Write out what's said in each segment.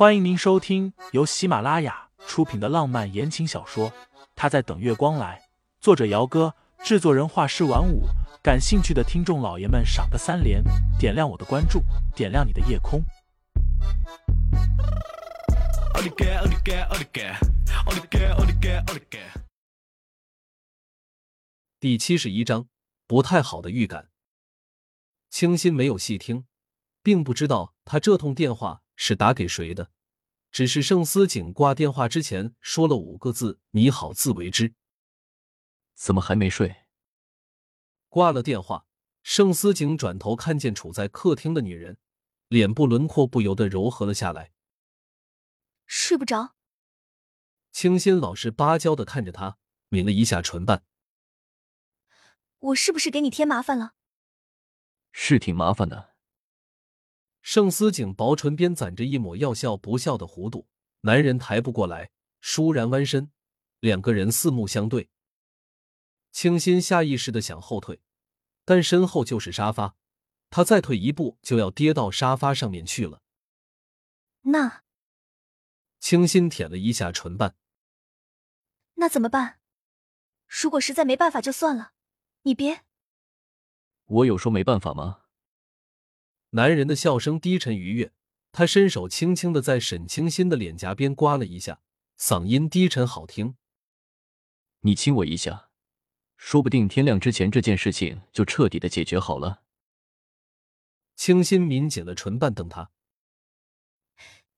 欢迎您收听由喜马拉雅出品的浪漫言情小说《他在等月光来》，作者：姚哥，制作人：画师晚舞。感兴趣的听众老爷们，赏个三连，点亮我的关注，点亮你的夜空。第七十一章，不太好的预感。清新没有细听，并不知道他这通电话。是打给谁的？只是盛思景挂电话之前说了五个字：“你好，自为之。”怎么还没睡？挂了电话，盛思景转头看见处在客厅的女人，脸部轮廓不由得柔和了下来。睡不着。清新老实巴交的看着他，抿了一下唇瓣。我是不是给你添麻烦了？是挺麻烦的。盛思景薄唇边攒着一抹要笑不笑的弧度，男人抬不过来，倏然弯身，两个人四目相对。清新下意识的想后退，但身后就是沙发，他再退一步就要跌到沙发上面去了。那，清新舔了一下唇瓣。那怎么办？如果实在没办法就算了，你别。我有说没办法吗？男人的笑声低沉愉悦，他伸手轻轻的在沈清新的脸颊边刮了一下，嗓音低沉好听：“你亲我一下，说不定天亮之前这件事情就彻底的解决好了。”清新抿紧了唇瓣，瞪他：“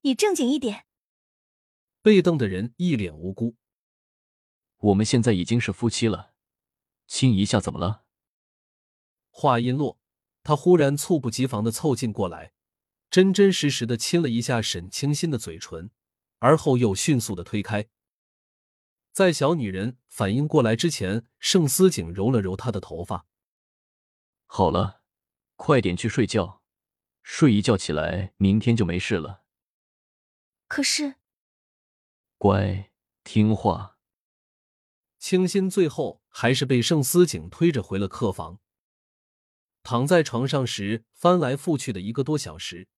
你正经一点。”被瞪的人一脸无辜：“我们现在已经是夫妻了，亲一下怎么了？”话音落。他忽然猝不及防的凑近过来，真真实实的亲了一下沈清新的嘴唇，而后又迅速的推开。在小女人反应过来之前，盛思景揉了揉她的头发。好了，快点去睡觉，睡一觉起来，明天就没事了。可是，乖，听话。清新最后还是被盛思景推着回了客房。躺在床上时，翻来覆去的一个多小时，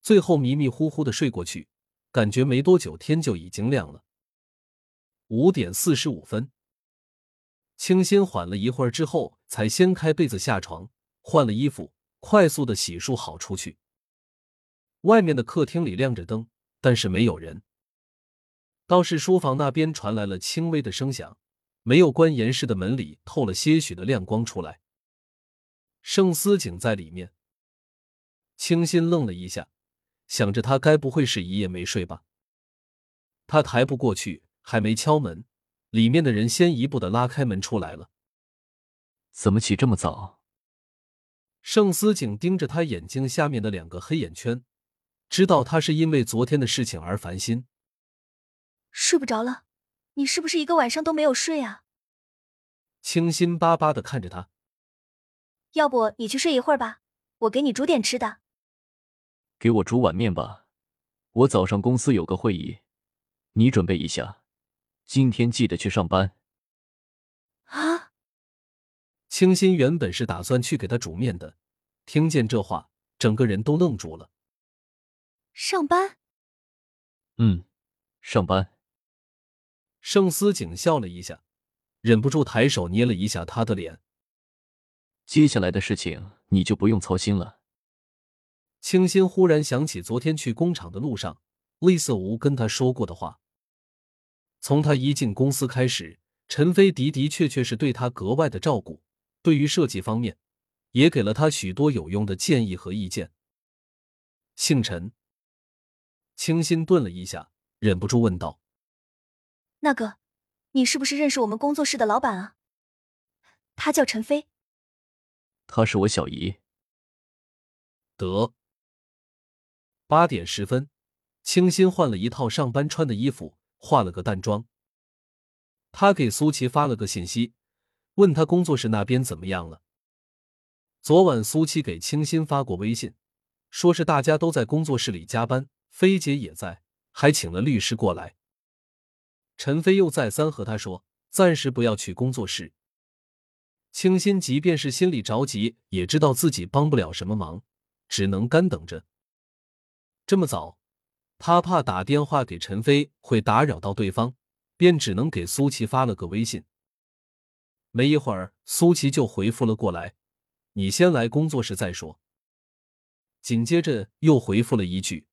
最后迷迷糊糊的睡过去，感觉没多久天就已经亮了。五点四十五分，清新缓了一会儿之后，才掀开被子下床，换了衣服，快速的洗漱好出去。外面的客厅里亮着灯，但是没有人。倒是书房那边传来了轻微的声响，没有关严实的门里透了些许的亮光出来。盛思景在里面，清新愣了一下，想着他该不会是一夜没睡吧？他抬不过去，还没敲门，里面的人先一步的拉开门出来了。怎么起这么早？盛思景盯着他眼睛下面的两个黑眼圈，知道他是因为昨天的事情而烦心。睡不着了，你是不是一个晚上都没有睡啊？清新巴巴的看着他。要不你去睡一会儿吧，我给你煮点吃的。给我煮碗面吧，我早上公司有个会议，你准备一下，今天记得去上班。啊！清新原本是打算去给他煮面的，听见这话，整个人都愣住了。上班？嗯，上班。盛思景笑了一下，忍不住抬手捏了一下他的脸。接下来的事情你就不用操心了。清新忽然想起昨天去工厂的路上，厉色无跟他说过的话。从他一进公司开始，陈飞的的确确是对他格外的照顾，对于设计方面，也给了他许多有用的建议和意见。姓陈，清新顿了一下，忍不住问道：“那个，你是不是认识我们工作室的老板啊？他叫陈飞。”她是我小姨。得。八点十分，清新换了一套上班穿的衣服，化了个淡妆。他给苏琪发了个信息，问他工作室那边怎么样了。昨晚苏琪给清新发过微信，说是大家都在工作室里加班，飞姐也在，还请了律师过来。陈飞又再三和他说，暂时不要去工作室。清新即便是心里着急，也知道自己帮不了什么忙，只能干等着。这么早，他怕打电话给陈飞会打扰到对方，便只能给苏琪发了个微信。没一会儿，苏琪就回复了过来：“你先来工作室再说。”紧接着又回复了一句：“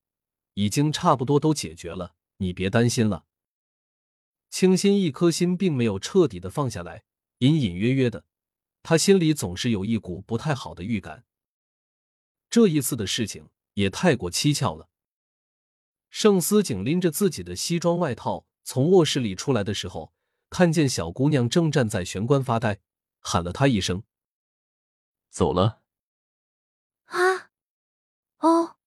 已经差不多都解决了，你别担心了。”清新一颗心并没有彻底的放下来，隐隐约约的，他心里总是有一股不太好的预感。这一次的事情也太过蹊跷了。盛思景拎着自己的西装外套从卧室里出来的时候，看见小姑娘正站在玄关发呆，喊了她一声：“走了。”啊，哦。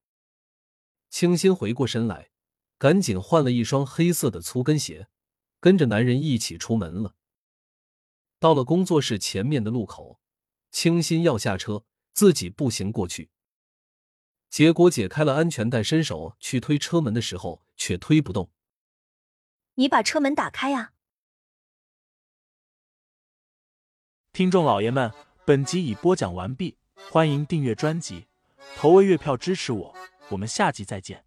清新回过身来，赶紧换了一双黑色的粗跟鞋，跟着男人一起出门了。到了工作室前面的路口，清新要下车，自己步行过去。结果解开了安全带，伸手去推车门的时候，却推不动。你把车门打开呀！听众老爷们，本集已播讲完毕，欢迎订阅专辑，投喂月票支持我，我们下集再见。